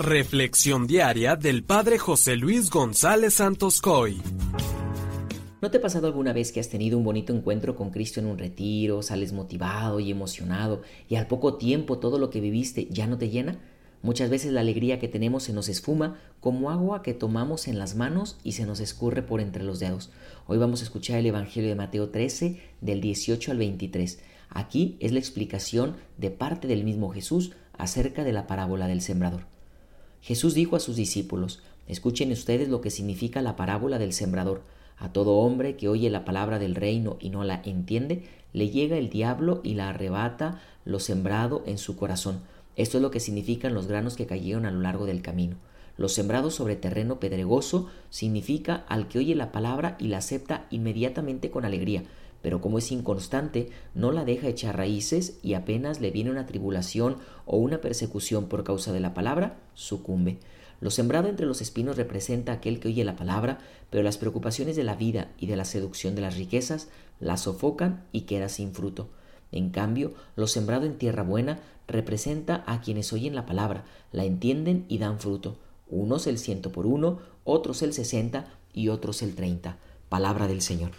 Reflexión diaria del Padre José Luis González Santos Coy. ¿No te ha pasado alguna vez que has tenido un bonito encuentro con Cristo en un retiro, sales motivado y emocionado y al poco tiempo todo lo que viviste ya no te llena? Muchas veces la alegría que tenemos se nos esfuma como agua que tomamos en las manos y se nos escurre por entre los dedos. Hoy vamos a escuchar el Evangelio de Mateo 13 del 18 al 23. Aquí es la explicación de parte del mismo Jesús acerca de la parábola del sembrador. Jesús dijo a sus discípulos, escuchen ustedes lo que significa la parábola del sembrador. A todo hombre que oye la palabra del reino y no la entiende, le llega el diablo y la arrebata lo sembrado en su corazón. Esto es lo que significan los granos que cayeron a lo largo del camino. Los sembrados sobre terreno pedregoso significa al que oye la palabra y la acepta inmediatamente con alegría, pero como es inconstante, no la deja echar raíces y apenas le viene una tribulación o una persecución por causa de la palabra, sucumbe. Lo sembrado entre los espinos representa aquel que oye la palabra, pero las preocupaciones de la vida y de la seducción de las riquezas la sofocan y queda sin fruto. En cambio, lo sembrado en tierra buena representa a quienes oyen la palabra, la entienden y dan fruto. Unos el ciento por uno, otros el sesenta y otros el treinta. Palabra del Señor.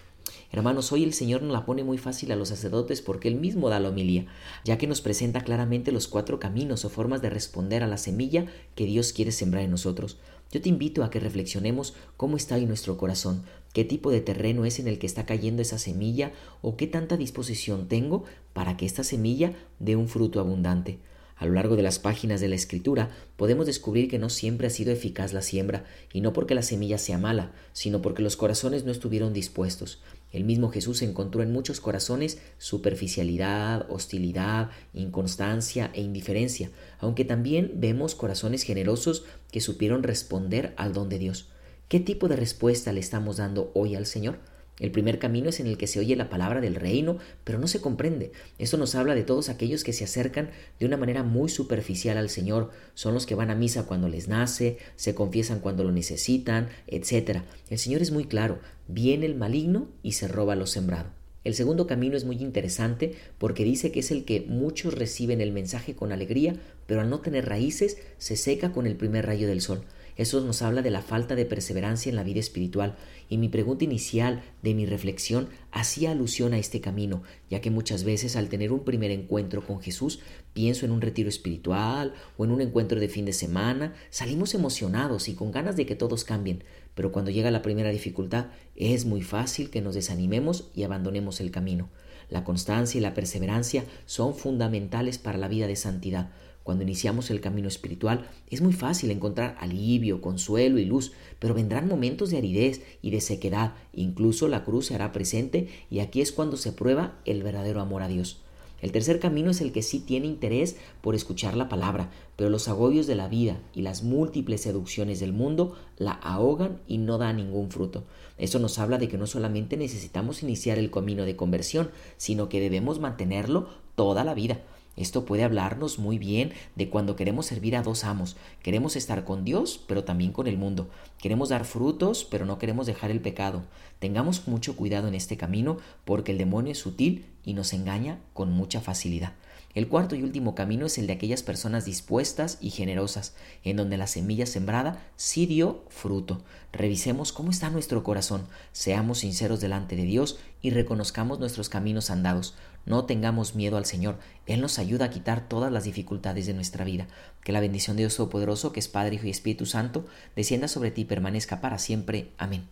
Hermanos, hoy el Señor nos la pone muy fácil a los sacerdotes porque Él mismo da la homilía, ya que nos presenta claramente los cuatro caminos o formas de responder a la semilla que Dios quiere sembrar en nosotros. Yo te invito a que reflexionemos cómo está en nuestro corazón, qué tipo de terreno es en el que está cayendo esa semilla o qué tanta disposición tengo para que esta semilla dé un fruto abundante. A lo largo de las páginas de la escritura podemos descubrir que no siempre ha sido eficaz la siembra, y no porque la semilla sea mala, sino porque los corazones no estuvieron dispuestos. El mismo Jesús encontró en muchos corazones superficialidad, hostilidad, inconstancia e indiferencia, aunque también vemos corazones generosos que supieron responder al don de Dios. ¿Qué tipo de respuesta le estamos dando hoy al Señor? El primer camino es en el que se oye la palabra del reino, pero no se comprende. Esto nos habla de todos aquellos que se acercan de una manera muy superficial al Señor. Son los que van a misa cuando les nace, se confiesan cuando lo necesitan, etc. El Señor es muy claro. Viene el maligno y se roba lo sembrado. El segundo camino es muy interesante porque dice que es el que muchos reciben el mensaje con alegría, pero al no tener raíces se seca con el primer rayo del sol. Eso nos habla de la falta de perseverancia en la vida espiritual. Y mi pregunta inicial de mi reflexión hacía alusión a este camino, ya que muchas veces al tener un primer encuentro con Jesús, pienso en un retiro espiritual o en un encuentro de fin de semana, salimos emocionados y con ganas de que todos cambien. Pero cuando llega la primera dificultad, es muy fácil que nos desanimemos y abandonemos el camino. La constancia y la perseverancia son fundamentales para la vida de santidad. Cuando iniciamos el camino espiritual es muy fácil encontrar alivio, consuelo y luz, pero vendrán momentos de aridez y de sequedad, incluso la cruz se hará presente y aquí es cuando se prueba el verdadero amor a Dios. El tercer camino es el que sí tiene interés por escuchar la palabra, pero los agobios de la vida y las múltiples seducciones del mundo la ahogan y no da ningún fruto. Eso nos habla de que no solamente necesitamos iniciar el camino de conversión, sino que debemos mantenerlo toda la vida. Esto puede hablarnos muy bien de cuando queremos servir a dos amos. Queremos estar con Dios, pero también con el mundo. Queremos dar frutos, pero no queremos dejar el pecado. Tengamos mucho cuidado en este camino porque el demonio es sutil y nos engaña con mucha facilidad. El cuarto y último camino es el de aquellas personas dispuestas y generosas, en donde la semilla sembrada sí dio fruto. Revisemos cómo está nuestro corazón, seamos sinceros delante de Dios y reconozcamos nuestros caminos andados. No tengamos miedo al Señor, Él nos ayuda a quitar todas las dificultades de nuestra vida. Que la bendición de Dios Todopoderoso, que es Padre, Hijo y Espíritu Santo, descienda sobre ti y permanezca para siempre. Amén.